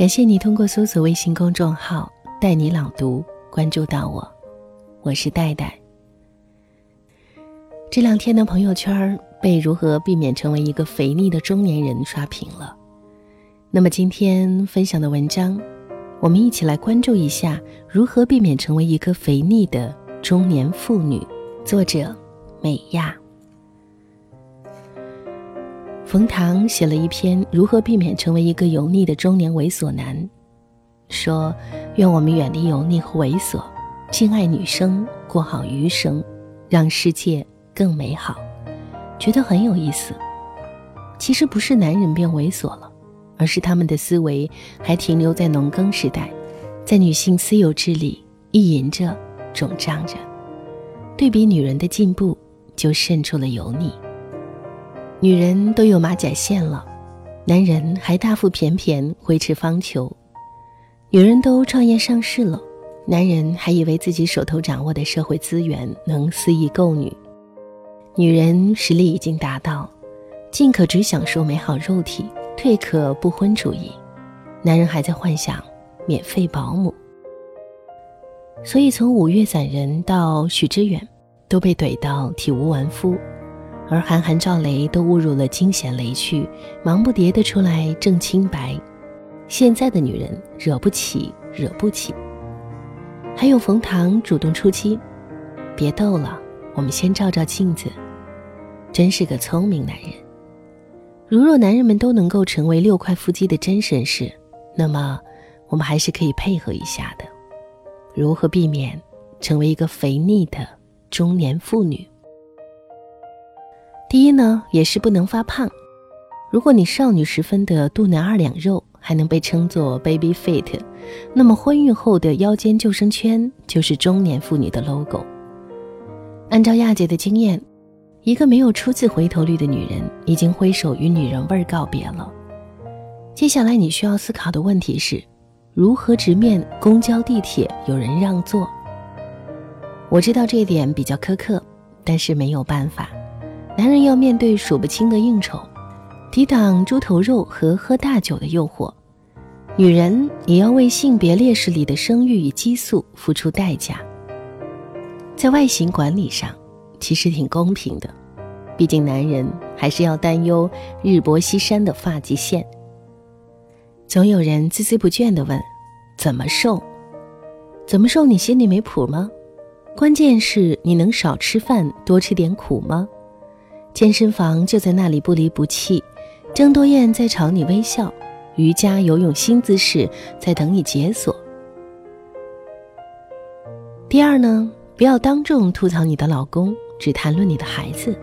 感谢你通过搜索微信公众号“带你朗读”关注到我，我是戴戴。这两天的朋友圈被如何避免成为一个肥腻的中年人刷屏了。那么今天分享的文章，我们一起来关注一下如何避免成为一个肥腻的中年妇女。作者：美亚。冯唐写了一篇《如何避免成为一个油腻的中年猥琐男》，说：“愿我们远离油腻和猥琐，敬爱女生，过好余生，让世界更美好。”觉得很有意思。其实不是男人变猥琐了，而是他们的思维还停留在农耕时代，在女性私有制里意淫着、肿胀着。对比女人的进步，就渗出了油腻。女人都有马甲线了，男人还大腹便便挥斥方遒；女人都创业上市了，男人还以为自己手头掌握的社会资源能肆意购女。女人实力已经达到，进可只享受美好肉体，退可不婚主义；男人还在幻想免费保姆。所以从五月散人到许知远，都被怼到体无完肤。而韩寒、赵雷都误入了惊险雷区，忙不迭的出来挣清白。现在的女人惹不起，惹不起。还有冯唐主动出击，别逗了，我们先照照镜子。真是个聪明男人。如若男人们都能够成为六块腹肌的真绅士，那么我们还是可以配合一下的。如何避免成为一个肥腻的中年妇女？第一呢，也是不能发胖。如果你少女时分的肚腩二两肉还能被称作 baby fit，那么婚育后的腰间救生圈就是中年妇女的 logo。按照亚姐的经验，一个没有初次回头率的女人已经挥手与女人味告别了。接下来你需要思考的问题是，如何直面公交、地铁有人让座？我知道这一点比较苛刻，但是没有办法。男人要面对数不清的应酬，抵挡猪头肉和喝大酒的诱惑；女人也要为性别劣势里的生育与激素付出代价。在外形管理上，其实挺公平的，毕竟男人还是要担忧日薄西山的发际线。总有人孜孜不倦地问：“怎么瘦？怎么瘦？你心里没谱吗？关键是你能少吃饭，多吃点苦吗？”健身房就在那里不离不弃，郑多燕在朝你微笑，瑜伽游泳新姿势在等你解锁。第二呢，不要当众吐槽你的老公，只谈论你的孩子。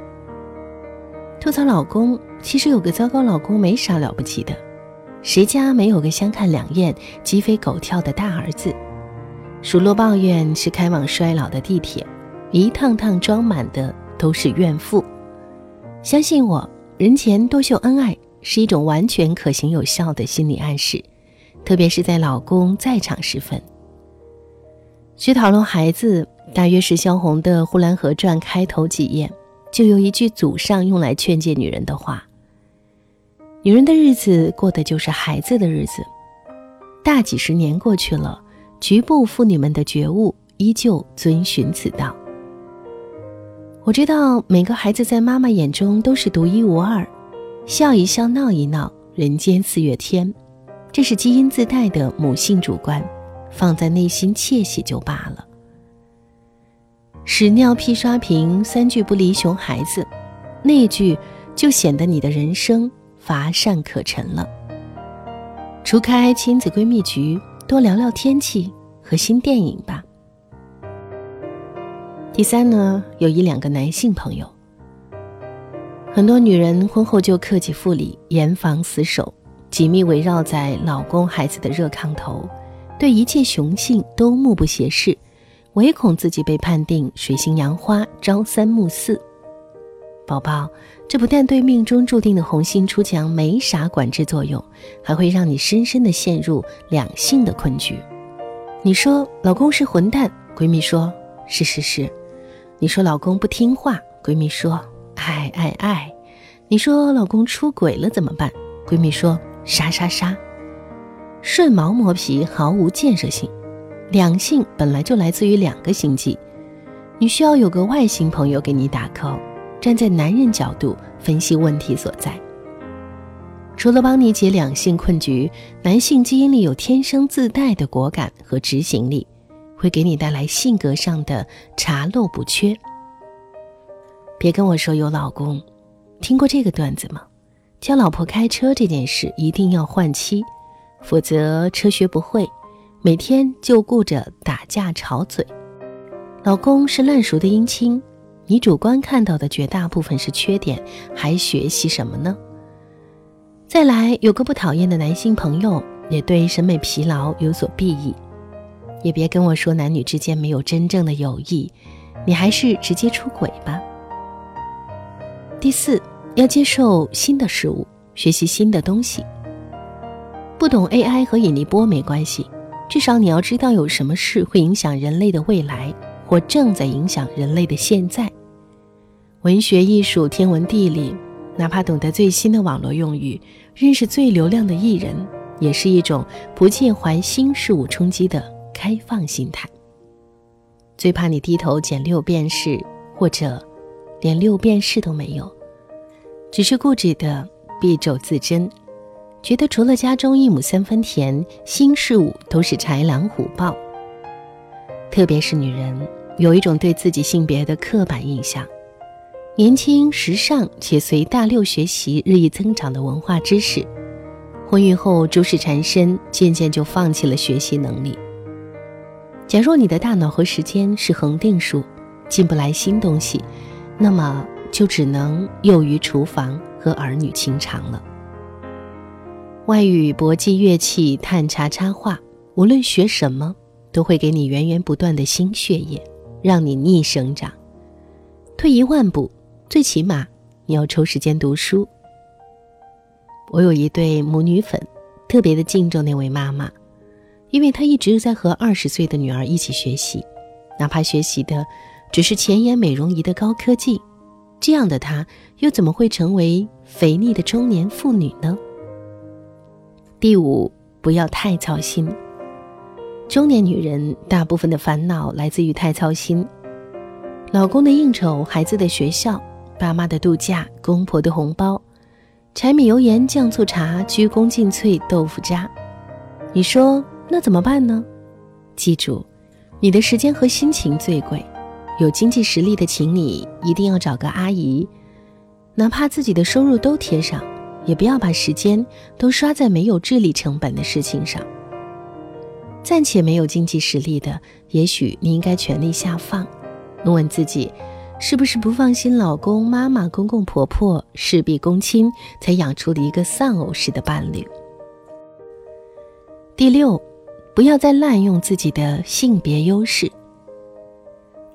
吐槽老公，其实有个糟糕老公没啥了不起的，谁家没有个相看两厌、鸡飞狗跳的大儿子？数落抱怨是开往衰老的地铁，一趟趟装满的都是怨妇。相信我，人前多秀恩爱是一种完全可行有效的心理暗示，特别是在老公在场时分。去讨论孩子，大约是萧红的《呼兰河传》开头几页，就有一句祖上用来劝诫女人的话：“女人的日子过的就是孩子的日子。”大几十年过去了，局部妇女们的觉悟依旧遵循此道。我知道每个孩子在妈妈眼中都是独一无二，笑一笑，闹一闹，人间四月天，这是基因自带的母性主观，放在内心窃喜就罢了。屎尿屁刷屏三句不离熊孩子，那一句就显得你的人生乏善可陈了。除开亲子闺蜜局，多聊聊天气和新电影吧。第三呢，有一两个男性朋友。很多女人婚后就克己复礼，严防死守，紧密围绕在老公孩子的热炕头，对一切雄性都目不斜视，唯恐自己被判定水性杨花，朝三暮四。宝宝，这不但对命中注定的红杏出墙没啥管制作用，还会让你深深的陷入两性的困局。你说老公是混蛋，闺蜜说是是是。你说老公不听话，闺蜜说爱爱爱。你说老公出轨了怎么办？闺蜜说杀杀杀。顺毛磨皮毫无建设性。两性本来就来自于两个星际，你需要有个外星朋友给你打 call，站在男人角度分析问题所在。除了帮你解两性困局，男性基因里有天生自带的果敢和执行力，会给你带来性格上的查漏补缺。别跟我说有老公，听过这个段子吗？教老婆开车这件事一定要换妻，否则车学不会，每天就顾着打架吵嘴。老公是烂熟的姻亲，你主观看到的绝大部分是缺点，还学习什么呢？再来，有个不讨厌的男性朋友，也对审美疲劳有所裨益。也别跟我说男女之间没有真正的友谊，你还是直接出轨吧。第四，要接受新的事物，学习新的东西。不懂 AI 和引力波没关系，至少你要知道有什么事会影响人类的未来，或正在影响人类的现在。文学、艺术、天文、地理。哪怕懂得最新的网络用语，认识最流量的艺人，也是一种不介怀新事物冲击的开放心态。最怕你低头捡六便士，或者连六便士都没有，只是固执的敝帚自珍，觉得除了家中一亩三分田，新事物都是豺狼虎豹。特别是女人，有一种对自己性别的刻板印象。年轻、时尚且随大流学习日益增长的文化知识，婚育后诸事缠身，渐渐就放弃了学习能力。假若你的大脑和时间是恒定数，进不来新东西，那么就只能囿于厨房和儿女情长了。外语、搏击、乐器、探查、插画，无论学什么，都会给你源源不断的新血液，让你逆生长。退一万步。最起码你要抽时间读书。我有一对母女粉，特别的敬重那位妈妈，因为她一直在和二十岁的女儿一起学习，哪怕学习的只是前沿美容仪的高科技，这样的她又怎么会成为肥腻的中年妇女呢？第五，不要太操心。中年女人大部分的烦恼来自于太操心，老公的应酬，孩子的学校。爸妈的度假，公婆的红包，柴米油盐酱醋茶，鞠躬尽瘁，豆腐渣。你说那怎么办呢？记住，你的时间和心情最贵。有经济实力的，请你一定要找个阿姨，哪怕自己的收入都贴上，也不要把时间都刷在没有智力成本的事情上。暂且没有经济实力的，也许你应该全力下放，问问自己。是不是不放心老公、妈妈、公公婆婆、事必躬亲，才养出了一个丧偶式的伴侣？第六，不要再滥用自己的性别优势。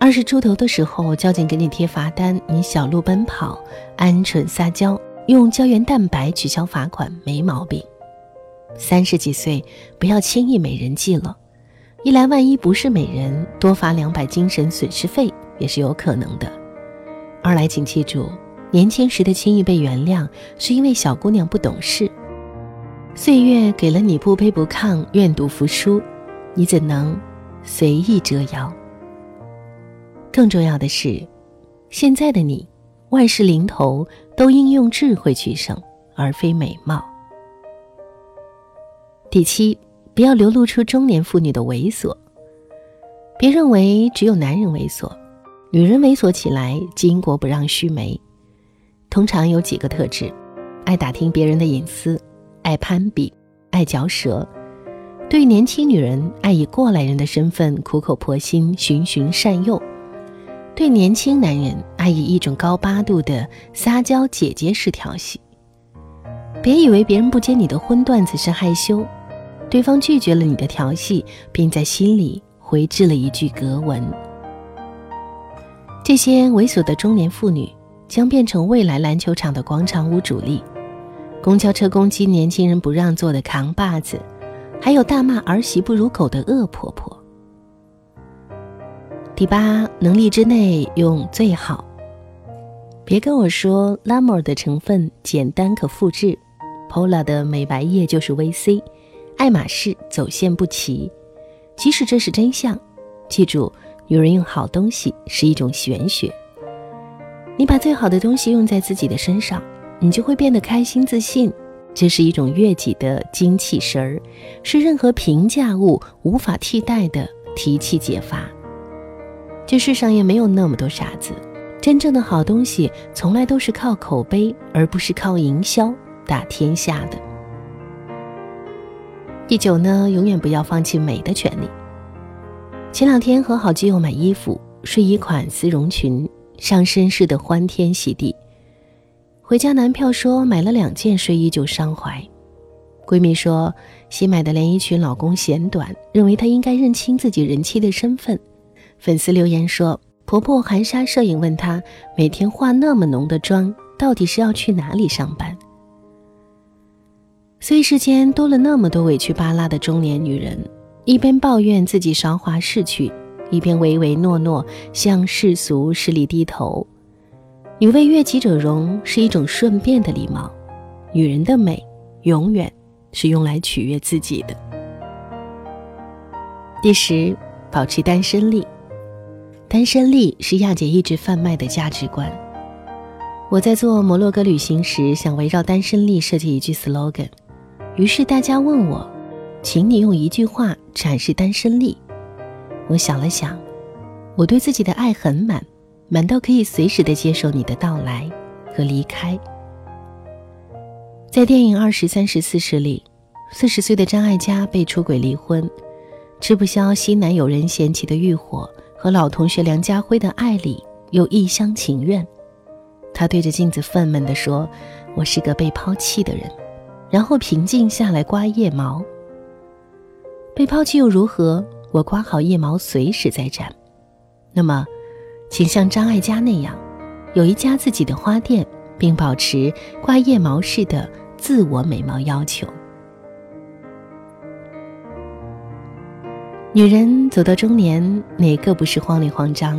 二十出头的时候，交警给你贴罚单，你小路奔跑、鹌鹑撒娇，用胶原蛋白取消罚款没毛病。三十几岁，不要轻易美人计了，一来万一不是美人，多罚两百精神损失费。也是有可能的。二来，请记住，年轻时的轻易被原谅，是因为小姑娘不懂事。岁月给了你不卑不亢、愿赌服输，你怎能随意折腰？更重要的是，现在的你，万事临头都应用智慧取胜，而非美貌。第七，不要流露出中年妇女的猥琐。别认为只有男人猥琐。女人猥琐起来，巾帼不让须眉。通常有几个特质：爱打听别人的隐私，爱攀比，爱嚼舌。对年轻女人，爱以过来人的身份苦口婆心循循善诱；对年轻男人，爱以一种高八度的撒娇姐姐式调戏。别以为别人不接你的荤段子是害羞，对方拒绝了你的调戏，并在心里回置了一句格文。这些猥琐的中年妇女将变成未来篮球场的广场舞主力，公交车攻击年轻人不让座的扛把子，还有大骂儿媳不如狗的恶婆婆。第八，能力之内用最好。别跟我说拉莫尔的成分简单可复制，Pola 的美白液就是 VC，爱马仕走线不齐。即使这是真相，记住，女人用好东西是一种玄学。你把最好的东西用在自己的身上，你就会变得开心自信。这是一种悦己的精气神儿，是任何平价物无法替代的提气解乏。这世上也没有那么多傻子，真正的好东西从来都是靠口碑，而不是靠营销打天下的。第九呢，永远不要放弃美的权利。前两天和好基友买衣服，睡衣款丝绒裙，上身式的欢天喜地。回家男票说买了两件睡衣就伤怀，闺蜜说新买的连衣裙老公嫌短，认为她应该认清自己人妻的身份。粉丝留言说婆婆含沙射影问她每天化那么浓的妆到底是要去哪里上班。虽世间多了那么多委屈巴拉的中年女人，一边抱怨自己韶华逝去，一边唯唯诺诺向世俗势力低头。女为悦己者容是一种顺便的礼貌，女人的美永远是用来取悦自己的。第十，保持单身力。单身力是亚姐一直贩卖的价值观。我在做摩洛哥旅行时，想围绕单身力设计一句 slogan，于是大家问我，请你用一句话阐释单身力。我想了想，我对自己的爱很满。满到可以随时的接受你的到来和离开。在电影《二十三十四十》里，四十岁的张艾嘉被出轨离婚，吃不消新男友人嫌弃的欲火，和老同学梁家辉的爱里又一厢情愿。他对着镜子愤懑地说：“我是个被抛弃的人。”然后平静下来刮腋毛。被抛弃又如何？我刮好腋毛，随时再战。那么。请像张艾嘉那样，有一家自己的花店，并保持刮腋毛式的自我美貌要求。女人走到中年，哪个不是慌里慌张？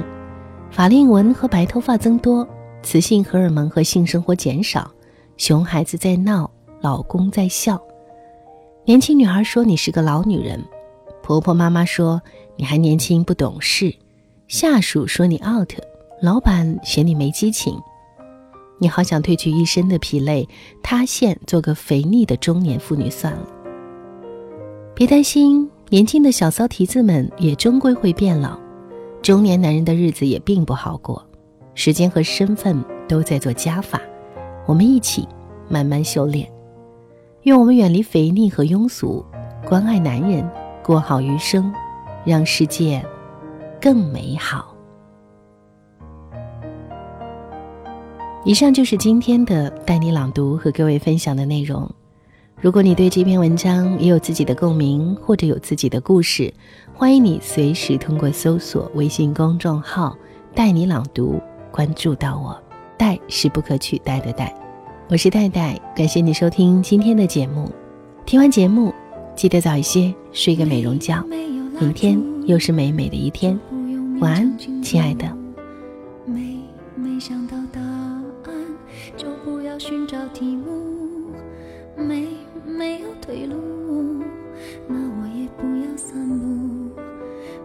法令纹和白头发增多，雌性荷尔蒙和性生活减少，熊孩子在闹，老公在笑。年轻女孩说你是个老女人，婆婆妈妈说你还年轻不懂事。下属说你 out，老板嫌你没激情，你好想褪去一身的疲累，塌陷做个肥腻的中年妇女算了。别担心，年轻的小骚蹄子们也终归会变老，中年男人的日子也并不好过，时间和身份都在做加法，我们一起慢慢修炼。愿我们远离肥腻和庸俗，关爱男人，过好余生，让世界。更美好。以上就是今天的带你朗读和各位分享的内容。如果你对这篇文章也有自己的共鸣，或者有自己的故事，欢迎你随时通过搜索微信公众号“带你朗读”关注到我。带是不可取代的带，我是戴戴，感谢你收听今天的节目。听完节目，记得早一些睡个美容觉，明天又是美美的一天。晚安，亲爱的。没没想到答案，就不要寻找题目。没没有退路，那我也不要散步。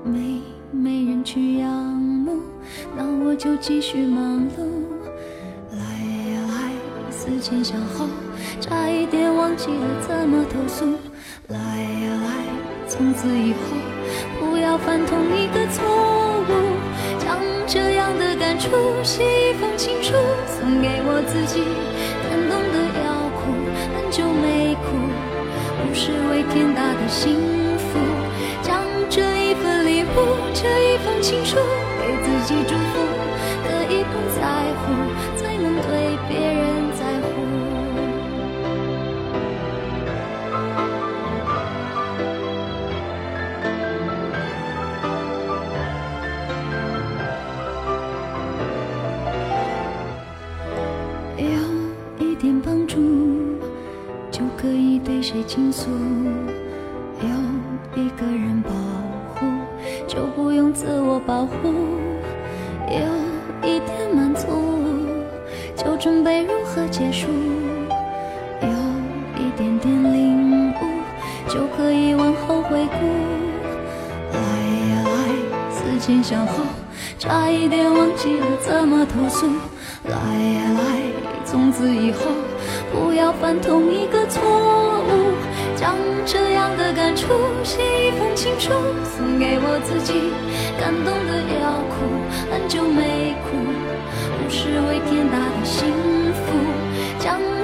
没没人去仰慕，那我就继续忙碌。来呀来，思前想后，差一点忘记了怎么投诉。来呀来，从此以后不要犯同一个错。这样的感触，写一封情书送给我自己，感动的要哭，很久没哭，不是为天大的幸福，将这一份礼物，这一封情书给自己祝福，可以不在乎，才能对别人就可以往后回顾。来呀来，思前想后，差一点忘记了怎么投诉。来呀来，从此以后不要犯同一个错误。将这样的感触写一封情书，送给我自己，感动的要哭，很久没哭，不是为天大的幸福。